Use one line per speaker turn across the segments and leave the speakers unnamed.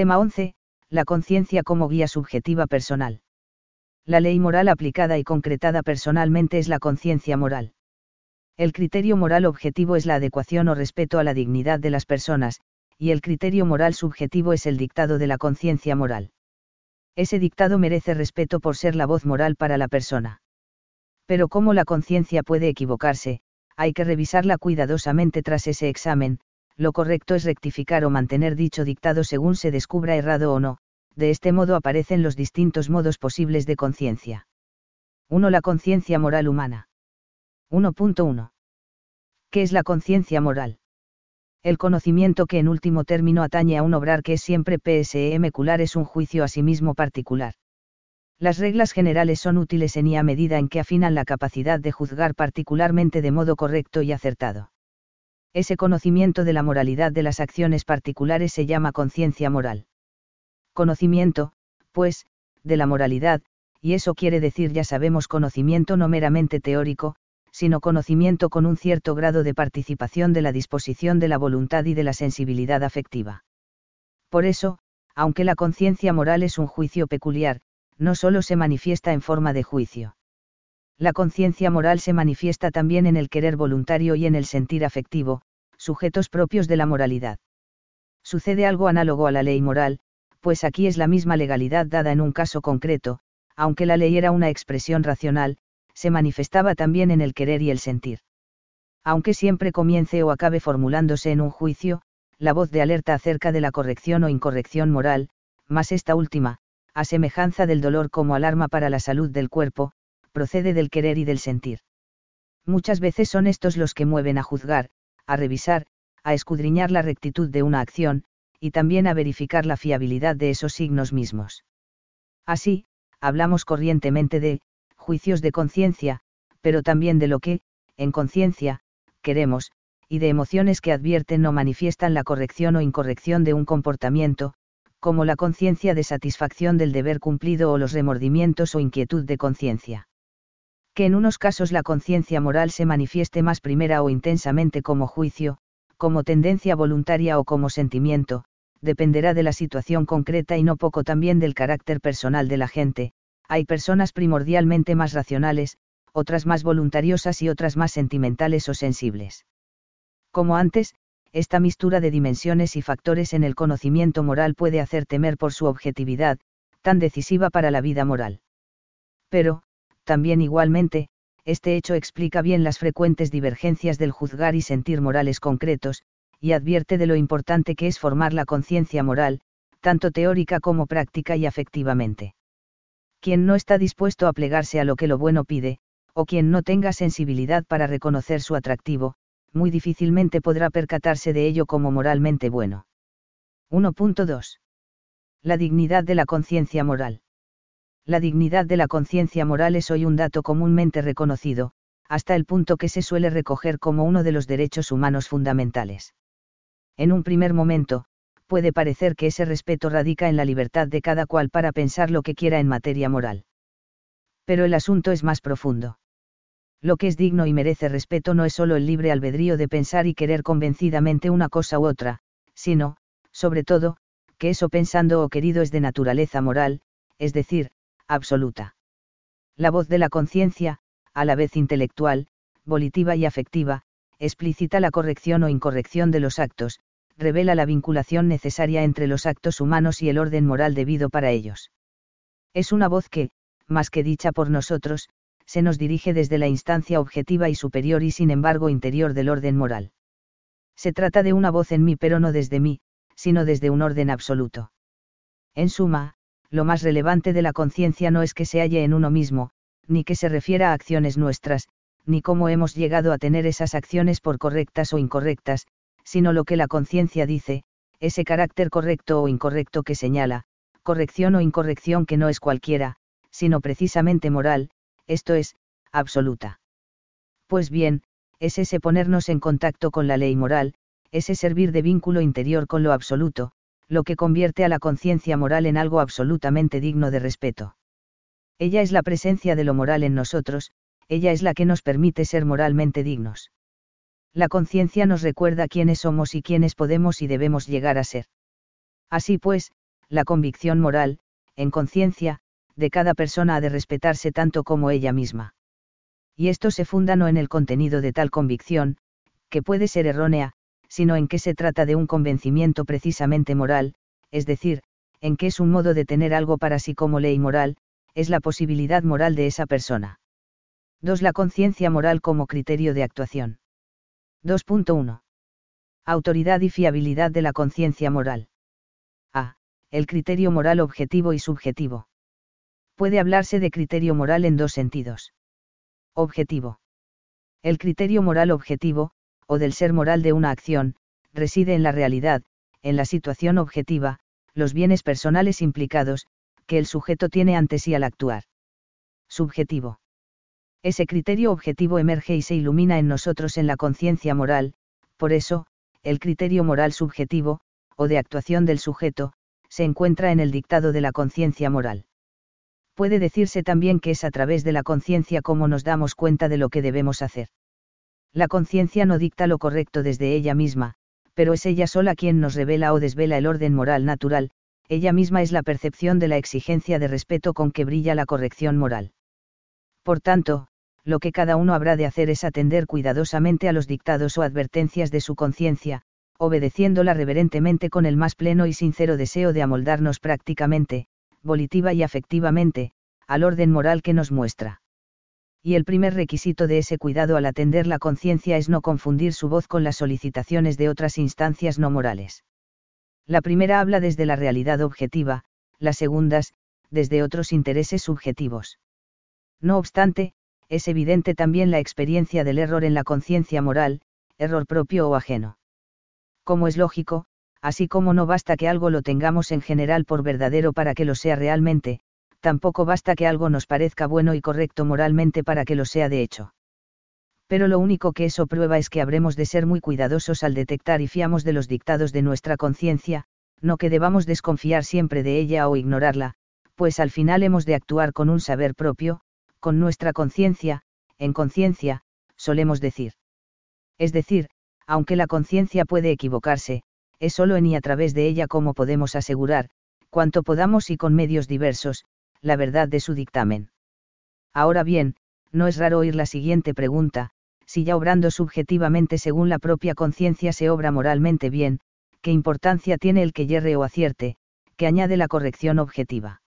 Tema 11. La conciencia como guía subjetiva personal. La ley moral aplicada y concretada personalmente es la conciencia moral. El criterio moral objetivo es la adecuación o respeto a la dignidad de las personas, y el criterio moral subjetivo es el dictado de la conciencia moral. Ese dictado merece respeto por ser la voz moral para la persona. Pero cómo la conciencia puede equivocarse, hay que revisarla cuidadosamente tras ese examen, lo correcto es rectificar o mantener dicho dictado según se descubra errado o no, de este modo aparecen los distintos modos posibles de conciencia. 1. La conciencia moral humana. 1.1. ¿Qué es la conciencia moral? El conocimiento que en último término atañe a un obrar que es siempre PSE cular es un juicio a sí mismo particular. Las reglas generales son útiles en y a medida en que afinan la capacidad de juzgar particularmente de modo correcto y acertado. Ese conocimiento de la moralidad de las acciones particulares se llama conciencia moral. Conocimiento, pues, de la moralidad, y eso quiere decir ya sabemos conocimiento no meramente teórico, sino conocimiento con un cierto grado de participación de la disposición de la voluntad y de la sensibilidad afectiva. Por eso, aunque la conciencia moral es un juicio peculiar, no solo se manifiesta en forma de juicio. La conciencia moral se manifiesta también en el querer voluntario y en el sentir afectivo, sujetos propios de la moralidad. Sucede algo análogo a la ley moral, pues aquí es la misma legalidad dada en un caso concreto, aunque la ley era una expresión racional, se manifestaba también en el querer y el sentir. Aunque siempre comience o acabe formulándose en un juicio, la voz de alerta acerca de la corrección o incorrección moral, más esta última, a semejanza del dolor como alarma para la salud del cuerpo, procede del querer y del sentir. Muchas veces son estos los que mueven a juzgar, a revisar, a escudriñar la rectitud de una acción, y también a verificar la fiabilidad de esos signos mismos. Así, hablamos corrientemente de, juicios de conciencia, pero también de lo que, en conciencia, queremos, y de emociones que advierten o manifiestan la corrección o incorrección de un comportamiento, como la conciencia de satisfacción del deber cumplido o los remordimientos o inquietud de conciencia. Que en unos casos la conciencia moral se manifieste más primera o intensamente como juicio, como tendencia voluntaria o como sentimiento, dependerá de la situación concreta y no poco también del carácter personal de la gente, hay personas primordialmente más racionales, otras más voluntariosas y otras más sentimentales o sensibles. Como antes, esta mistura de dimensiones y factores en el conocimiento moral puede hacer temer por su objetividad, tan decisiva para la vida moral. Pero, también igualmente, este hecho explica bien las frecuentes divergencias del juzgar y sentir morales concretos, y advierte de lo importante que es formar la conciencia moral, tanto teórica como práctica y afectivamente. Quien no está dispuesto a plegarse a lo que lo bueno pide, o quien no tenga sensibilidad para reconocer su atractivo, muy difícilmente podrá percatarse de ello como moralmente bueno. 1.2. La dignidad de la conciencia moral. La dignidad de la conciencia moral es hoy un dato comúnmente reconocido, hasta el punto que se suele recoger como uno de los derechos humanos fundamentales. En un primer momento, puede parecer que ese respeto radica en la libertad de cada cual para pensar lo que quiera en materia moral. Pero el asunto es más profundo. Lo que es digno y merece respeto no es solo el libre albedrío de pensar y querer convencidamente una cosa u otra, sino, sobre todo, que eso pensando o querido es de naturaleza moral, es decir, absoluta. La voz de la conciencia, a la vez intelectual, volitiva y afectiva, explícita la corrección o incorrección de los actos, revela la vinculación necesaria entre los actos humanos y el orden moral debido para ellos. Es una voz que, más que dicha por nosotros, se nos dirige desde la instancia objetiva y superior y sin embargo interior del orden moral. Se trata de una voz en mí pero no desde mí, sino desde un orden absoluto. En suma, lo más relevante de la conciencia no es que se halle en uno mismo, ni que se refiera a acciones nuestras, ni cómo hemos llegado a tener esas acciones por correctas o incorrectas, sino lo que la conciencia dice, ese carácter correcto o incorrecto que señala, corrección o incorrección que no es cualquiera, sino precisamente moral, esto es, absoluta. Pues bien, es ese ponernos en contacto con la ley moral, ese servir de vínculo interior con lo absoluto, lo que convierte a la conciencia moral en algo absolutamente digno de respeto. Ella es la presencia de lo moral en nosotros, ella es la que nos permite ser moralmente dignos la conciencia nos recuerda quiénes somos y quiénes podemos y debemos llegar a ser. Así pues, la convicción moral, en conciencia, de cada persona ha de respetarse tanto como ella misma. Y esto se funda no en el contenido de tal convicción, que puede ser errónea, sino en que se trata de un convencimiento precisamente moral, es decir, en que es un modo de tener algo para sí como ley moral, es la posibilidad moral de esa persona. 2. La conciencia moral como criterio de actuación. 2.1. Autoridad y fiabilidad de la conciencia moral. A. El criterio moral objetivo y subjetivo. Puede hablarse de criterio moral en dos sentidos. Objetivo. El criterio moral objetivo, o del ser moral de una acción, reside en la realidad, en la situación objetiva, los bienes personales implicados, que el sujeto tiene ante sí al actuar. Subjetivo. Ese criterio objetivo emerge y se ilumina en nosotros en la conciencia moral, por eso, el criterio moral subjetivo, o de actuación del sujeto, se encuentra en el dictado de la conciencia moral. Puede decirse también que es a través de la conciencia como nos damos cuenta de lo que debemos hacer. La conciencia no dicta lo correcto desde ella misma, pero es ella sola quien nos revela o desvela el orden moral natural, ella misma es la percepción de la exigencia de respeto con que brilla la corrección moral. Por tanto, lo que cada uno habrá de hacer es atender cuidadosamente a los dictados o advertencias de su conciencia, obedeciéndola reverentemente con el más pleno y sincero deseo de amoldarnos prácticamente, volitiva y afectivamente, al orden moral que nos muestra. Y el primer requisito de ese cuidado al atender la conciencia es no confundir su voz con las solicitaciones de otras instancias no morales. La primera habla desde la realidad objetiva, las segundas, desde otros intereses subjetivos. No obstante, es evidente también la experiencia del error en la conciencia moral, error propio o ajeno. Como es lógico, así como no basta que algo lo tengamos en general por verdadero para que lo sea realmente, tampoco basta que algo nos parezca bueno y correcto moralmente para que lo sea de hecho. Pero lo único que eso prueba es que habremos de ser muy cuidadosos al detectar y fiamos de los dictados de nuestra conciencia, no que debamos desconfiar siempre de ella o ignorarla, pues al final hemos de actuar con un saber propio, con nuestra conciencia, en conciencia, solemos decir. Es decir, aunque la conciencia puede equivocarse, es solo en y a través de ella como podemos asegurar, cuanto podamos y con medios diversos, la verdad de su dictamen. Ahora bien, no es raro oír la siguiente pregunta, si ya obrando subjetivamente según la propia conciencia se obra moralmente bien, ¿qué importancia tiene el que yerre o acierte, que añade la corrección objetiva?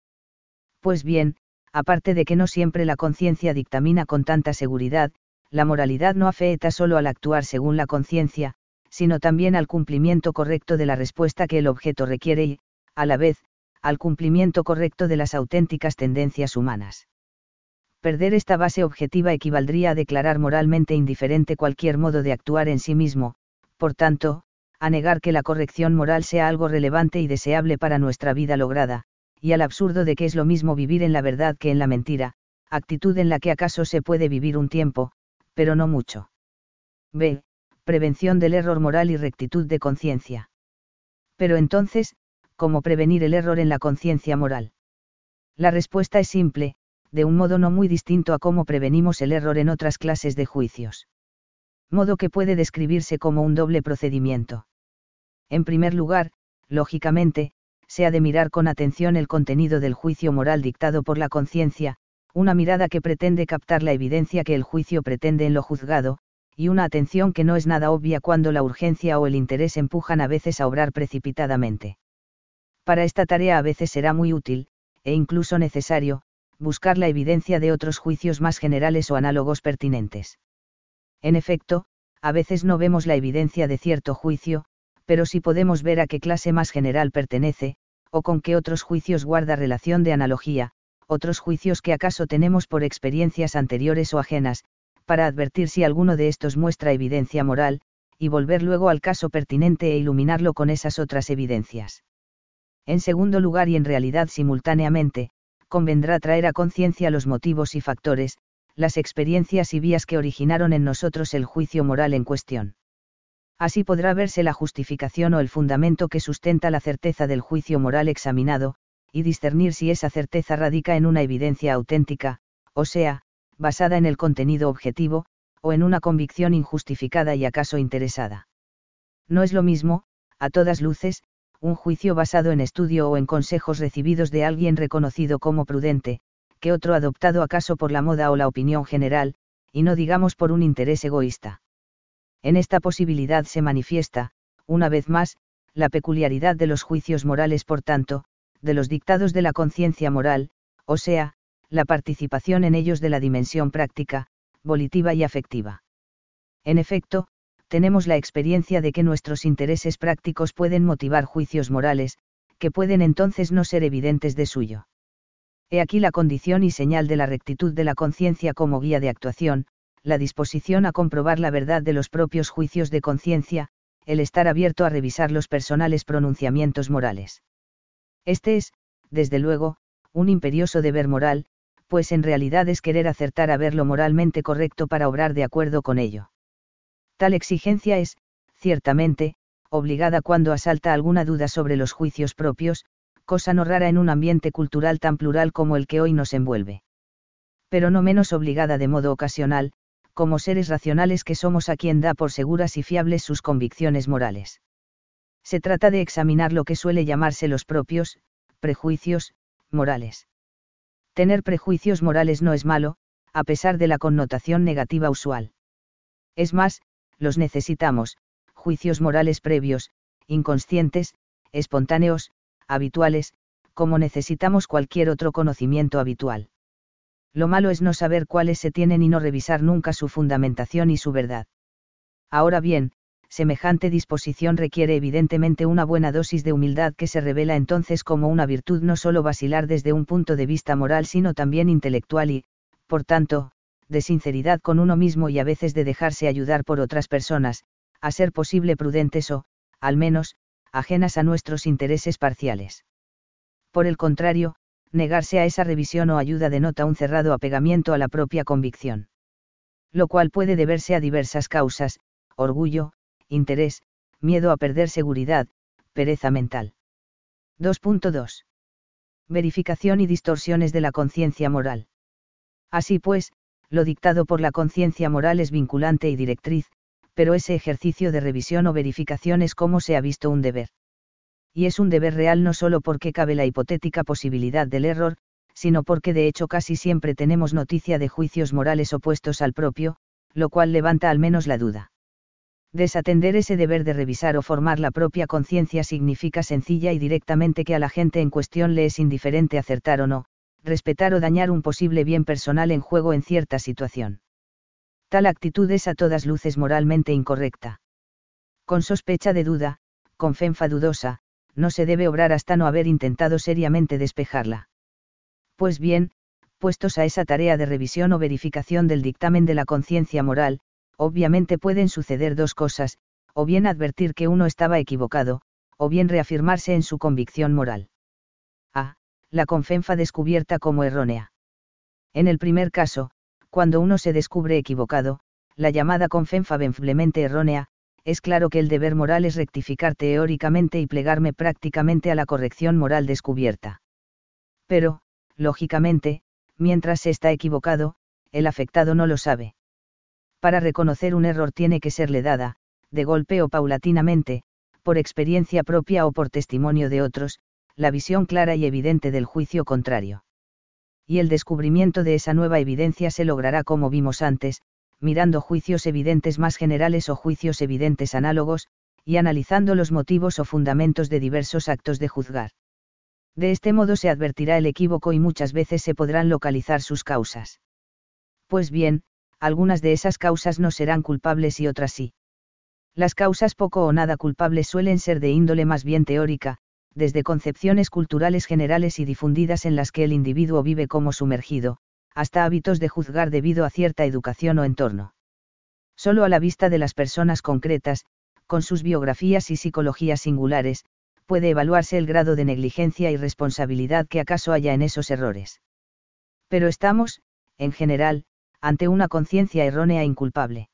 Pues bien, aparte de que no siempre la conciencia dictamina con tanta seguridad, la moralidad no afeeta solo al actuar según la conciencia, sino también al cumplimiento correcto de la respuesta que el objeto requiere y, a la vez, al cumplimiento correcto de las auténticas tendencias humanas. Perder esta base objetiva equivaldría a declarar moralmente indiferente cualquier modo de actuar en sí mismo, por tanto, a negar que la corrección moral sea algo relevante y deseable para nuestra vida lograda, y al absurdo de que es lo mismo vivir en la verdad que en la mentira, actitud en la que acaso se puede vivir un tiempo, pero no mucho. B. Prevención del error moral y rectitud de conciencia. Pero entonces, ¿cómo prevenir el error en la conciencia moral? La respuesta es simple, de un modo no muy distinto a cómo prevenimos el error en otras clases de juicios. Modo que puede describirse como un doble procedimiento. En primer lugar, lógicamente, se ha de mirar con atención el contenido del juicio moral dictado por la conciencia, una mirada que pretende captar la evidencia que el juicio pretende en lo juzgado, y una atención que no es nada obvia cuando la urgencia o el interés empujan a veces a obrar precipitadamente. Para esta tarea a veces será muy útil, e incluso necesario, buscar la evidencia de otros juicios más generales o análogos pertinentes. En efecto, a veces no vemos la evidencia de cierto juicio, pero sí podemos ver a qué clase más general pertenece, o con qué otros juicios guarda relación de analogía, otros juicios que acaso tenemos por experiencias anteriores o ajenas, para advertir si alguno de estos muestra evidencia moral, y volver luego al caso pertinente e iluminarlo con esas otras evidencias. En segundo lugar y en realidad simultáneamente, convendrá traer a conciencia los motivos y factores, las experiencias y vías que originaron en nosotros el juicio moral en cuestión. Así podrá verse la justificación o el fundamento que sustenta la certeza del juicio moral examinado, y discernir si esa certeza radica en una evidencia auténtica, o sea, basada en el contenido objetivo, o en una convicción injustificada y acaso interesada. No es lo mismo, a todas luces, un juicio basado en estudio o en consejos recibidos de alguien reconocido como prudente, que otro adoptado acaso por la moda o la opinión general, y no digamos por un interés egoísta. En esta posibilidad se manifiesta, una vez más, la peculiaridad de los juicios morales, por tanto, de los dictados de la conciencia moral, o sea, la participación en ellos de la dimensión práctica, volitiva y afectiva. En efecto, tenemos la experiencia de que nuestros intereses prácticos pueden motivar juicios morales, que pueden entonces no ser evidentes de suyo. He aquí la condición y señal de la rectitud de la conciencia como guía de actuación, la disposición a comprobar la verdad de los propios juicios de conciencia, el estar abierto a revisar los personales pronunciamientos morales. Este es, desde luego, un imperioso deber moral, pues en realidad es querer acertar a ver lo moralmente correcto para obrar de acuerdo con ello. Tal exigencia es, ciertamente, obligada cuando asalta alguna duda sobre los juicios propios, cosa no rara en un ambiente cultural tan plural como el que hoy nos envuelve. Pero no menos obligada de modo ocasional, como seres racionales que somos a quien da por seguras y fiables sus convicciones morales. Se trata de examinar lo que suele llamarse los propios, prejuicios, morales. Tener prejuicios morales no es malo, a pesar de la connotación negativa usual. Es más, los necesitamos, juicios morales previos, inconscientes, espontáneos, habituales, como necesitamos cualquier otro conocimiento habitual. Lo malo es no saber cuáles se tienen y no revisar nunca su fundamentación y su verdad. Ahora bien, semejante disposición requiere evidentemente una buena dosis de humildad que se revela entonces como una virtud no solo vacilar desde un punto de vista moral sino también intelectual y, por tanto, de sinceridad con uno mismo y a veces de dejarse ayudar por otras personas, a ser posible prudentes o, al menos, ajenas a nuestros intereses parciales. Por el contrario, negarse a esa revisión o ayuda denota un cerrado apegamiento a la propia convicción. Lo cual puede deberse a diversas causas, orgullo, interés, miedo a perder seguridad, pereza mental. 2.2. Verificación y distorsiones de la conciencia moral. Así pues, lo dictado por la conciencia moral es vinculante y directriz, pero ese ejercicio de revisión o verificación es como se ha visto un deber. Y es un deber real no solo porque cabe la hipotética posibilidad del error, sino porque de hecho casi siempre tenemos noticia de juicios morales opuestos al propio, lo cual levanta al menos la duda. Desatender ese deber de revisar o formar la propia conciencia significa sencilla y directamente que a la gente en cuestión le es indiferente acertar o no, respetar o dañar un posible bien personal en juego en cierta situación. Tal actitud es a todas luces moralmente incorrecta. Con sospecha de duda, con fe dudosa, no se debe obrar hasta no haber intentado seriamente despejarla. Pues bien, puestos a esa tarea de revisión o verificación del dictamen de la conciencia moral, obviamente pueden suceder dos cosas, o bien advertir que uno estaba equivocado, o bien reafirmarse en su convicción moral. La confenfa descubierta como errónea. En el primer caso, cuando uno se descubre equivocado, la llamada confenfa benflemente errónea, es claro que el deber moral es rectificar teóricamente y plegarme prácticamente a la corrección moral descubierta. Pero, lógicamente, mientras se está equivocado, el afectado no lo sabe. Para reconocer un error tiene que serle dada, de golpe o paulatinamente, por experiencia propia o por testimonio de otros, la visión clara y evidente del juicio contrario. Y el descubrimiento de esa nueva evidencia se logrará como vimos antes, mirando juicios evidentes más generales o juicios evidentes análogos, y analizando los motivos o fundamentos de diversos actos de juzgar. De este modo se advertirá el equívoco y muchas veces se podrán localizar sus causas. Pues bien, algunas de esas causas no serán culpables y otras sí. Las causas poco o nada culpables suelen ser de índole más bien teórica, desde concepciones culturales generales y difundidas en las que el individuo vive como sumergido, hasta hábitos de juzgar debido a cierta educación o entorno. Solo a la vista de las personas concretas, con sus biografías y psicologías singulares, puede evaluarse el grado de negligencia y responsabilidad que acaso haya en esos errores. Pero estamos, en general, ante una conciencia errónea e inculpable.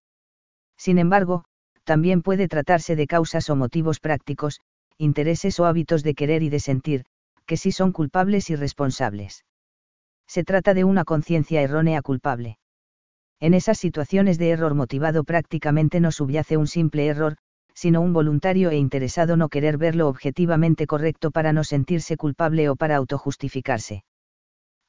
Sin embargo, también puede tratarse de causas o motivos prácticos, intereses o hábitos de querer y de sentir, que sí son culpables y responsables. Se trata de una conciencia errónea culpable. En esas situaciones de error motivado prácticamente no subyace un simple error, sino un voluntario e interesado no querer ver lo objetivamente correcto para no sentirse culpable o para autojustificarse.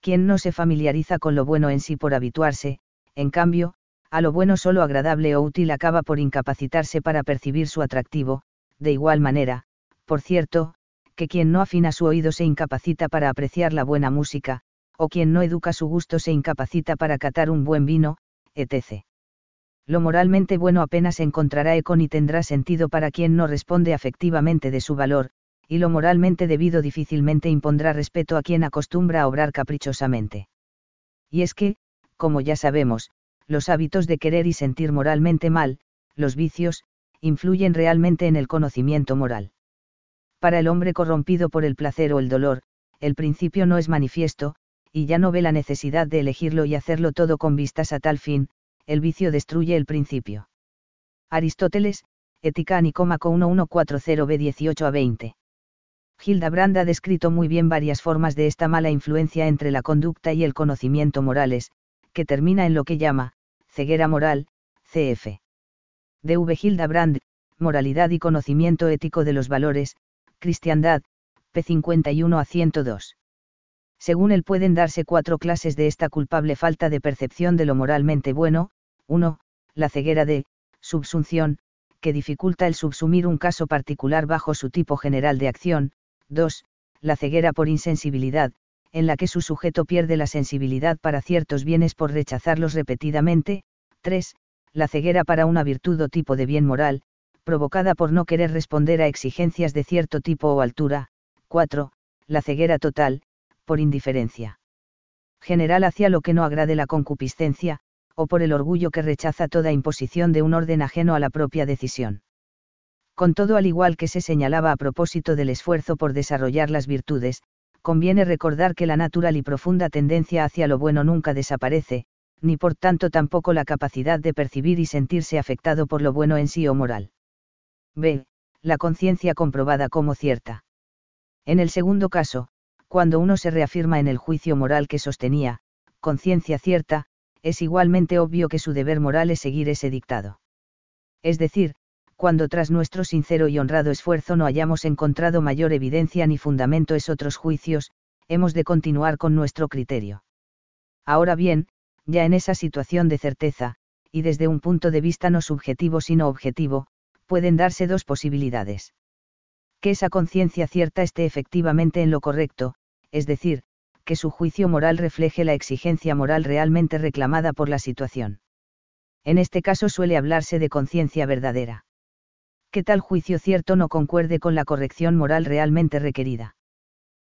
Quien no se familiariza con lo bueno en sí por habituarse, en cambio, a lo bueno solo agradable o útil acaba por incapacitarse para percibir su atractivo, de igual manera, por cierto, que quien no afina su oído se incapacita para apreciar la buena música, o quien no educa su gusto se incapacita para catar un buen vino, etc. Lo moralmente bueno apenas encontrará eco ni tendrá sentido para quien no responde afectivamente de su valor, y lo moralmente debido difícilmente impondrá respeto a quien acostumbra a obrar caprichosamente. Y es que, como ya sabemos, los hábitos de querer y sentir moralmente mal, los vicios, influyen realmente en el conocimiento moral. Para el hombre corrompido por el placer o el dolor, el principio no es manifiesto, y ya no ve la necesidad de elegirlo y hacerlo todo con vistas a tal fin, el vicio destruye el principio. Aristóteles, Ética Nicomaco 1140b 18 a 20. Hildebrand ha descrito muy bien varias formas de esta mala influencia entre la conducta y el conocimiento morales, que termina en lo que llama, ceguera moral, cf. D.V. Hildebrand, Moralidad y conocimiento ético de los valores, Cristiandad, p. 51 a 102. Según él pueden darse cuatro clases de esta culpable falta de percepción de lo moralmente bueno, 1. La ceguera de, subsunción, que dificulta el subsumir un caso particular bajo su tipo general de acción, 2. La ceguera por insensibilidad, en la que su sujeto pierde la sensibilidad para ciertos bienes por rechazarlos repetidamente, 3. La ceguera para una virtud o tipo de bien moral, provocada por no querer responder a exigencias de cierto tipo o altura, 4. La ceguera total, por indiferencia general hacia lo que no agrade la concupiscencia, o por el orgullo que rechaza toda imposición de un orden ajeno a la propia decisión. Con todo, al igual que se señalaba a propósito del esfuerzo por desarrollar las virtudes, conviene recordar que la natural y profunda tendencia hacia lo bueno nunca desaparece, ni por tanto tampoco la capacidad de percibir y sentirse afectado por lo bueno en sí o moral. B. La conciencia comprobada como cierta. En el segundo caso, cuando uno se reafirma en el juicio moral que sostenía, conciencia cierta, es igualmente obvio que su deber moral es seguir ese dictado. Es decir, cuando tras nuestro sincero y honrado esfuerzo no hayamos encontrado mayor evidencia ni fundamento es otros juicios, hemos de continuar con nuestro criterio. Ahora bien, ya en esa situación de certeza, y desde un punto de vista no subjetivo sino objetivo, pueden darse dos posibilidades. Que esa conciencia cierta esté efectivamente en lo correcto, es decir, que su juicio moral refleje la exigencia moral realmente reclamada por la situación. En este caso suele hablarse de conciencia verdadera. Que tal juicio cierto no concuerde con la corrección moral realmente requerida.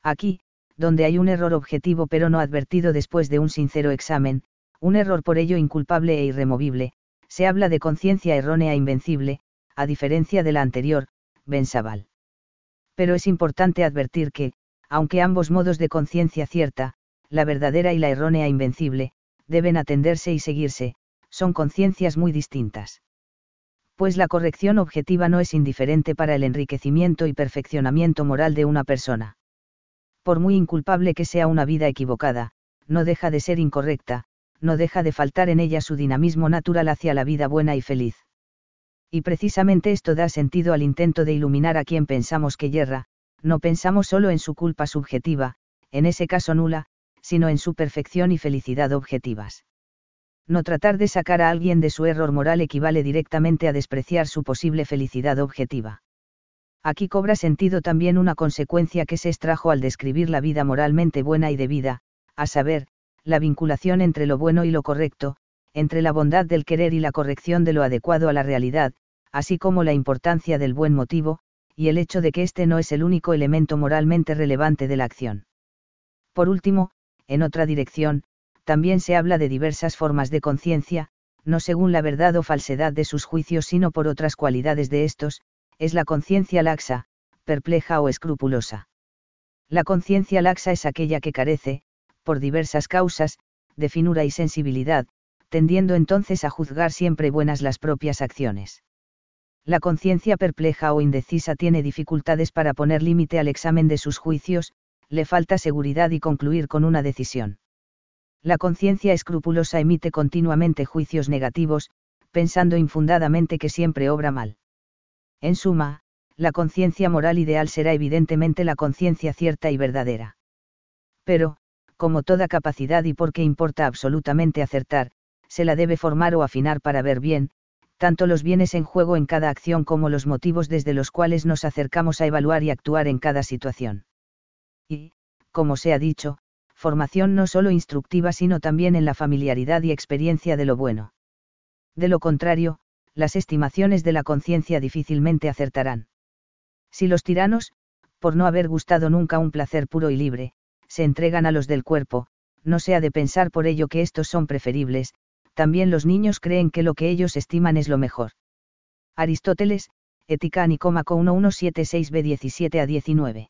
Aquí, donde hay un error objetivo pero no advertido después de un sincero examen, un error por ello inculpable e irremovible, se habla de conciencia errónea e invencible, a diferencia de la anterior, Bensabal. Pero es importante advertir que, aunque ambos modos de conciencia cierta, la verdadera y la errónea invencible, deben atenderse y seguirse, son conciencias muy distintas. Pues la corrección objetiva no es indiferente para el enriquecimiento y perfeccionamiento moral de una persona. Por muy inculpable que sea una vida equivocada, no deja de ser incorrecta, no deja de faltar en ella su dinamismo natural hacia la vida buena y feliz. Y precisamente esto da sentido al intento de iluminar a quien pensamos que yerra, no pensamos solo en su culpa subjetiva, en ese caso nula, sino en su perfección y felicidad objetivas. No tratar de sacar a alguien de su error moral equivale directamente a despreciar su posible felicidad objetiva. Aquí cobra sentido también una consecuencia que se extrajo al describir la vida moralmente buena y debida, a saber, la vinculación entre lo bueno y lo correcto, entre la bondad del querer y la corrección de lo adecuado a la realidad, así como la importancia del buen motivo, y el hecho de que este no es el único elemento moralmente relevante de la acción. Por último, en otra dirección, también se habla de diversas formas de conciencia, no según la verdad o falsedad de sus juicios, sino por otras cualidades de estos, es la conciencia laxa, perpleja o escrupulosa. La conciencia laxa es aquella que carece, por diversas causas, de finura y sensibilidad, tendiendo entonces a juzgar siempre buenas las propias acciones. La conciencia perpleja o indecisa tiene dificultades para poner límite al examen de sus juicios, le falta seguridad y concluir con una decisión. La conciencia escrupulosa emite continuamente juicios negativos, pensando infundadamente que siempre obra mal. En suma, la conciencia moral ideal será evidentemente la conciencia cierta y verdadera. Pero, como toda capacidad y porque importa absolutamente acertar, se la debe formar o afinar para ver bien, tanto los bienes en juego en cada acción como los motivos desde los cuales nos acercamos a evaluar y actuar en cada situación. Y, como se ha dicho, formación no solo instructiva sino también en la familiaridad y experiencia de lo bueno. De lo contrario, las estimaciones de la conciencia difícilmente acertarán. Si los tiranos, por no haber gustado nunca un placer puro y libre, se entregan a los del cuerpo, no se ha de pensar por ello que estos son preferibles, también los niños creen que lo que ellos estiman es lo mejor. Aristóteles, Ética Nicómaco 1176b 17 a 19.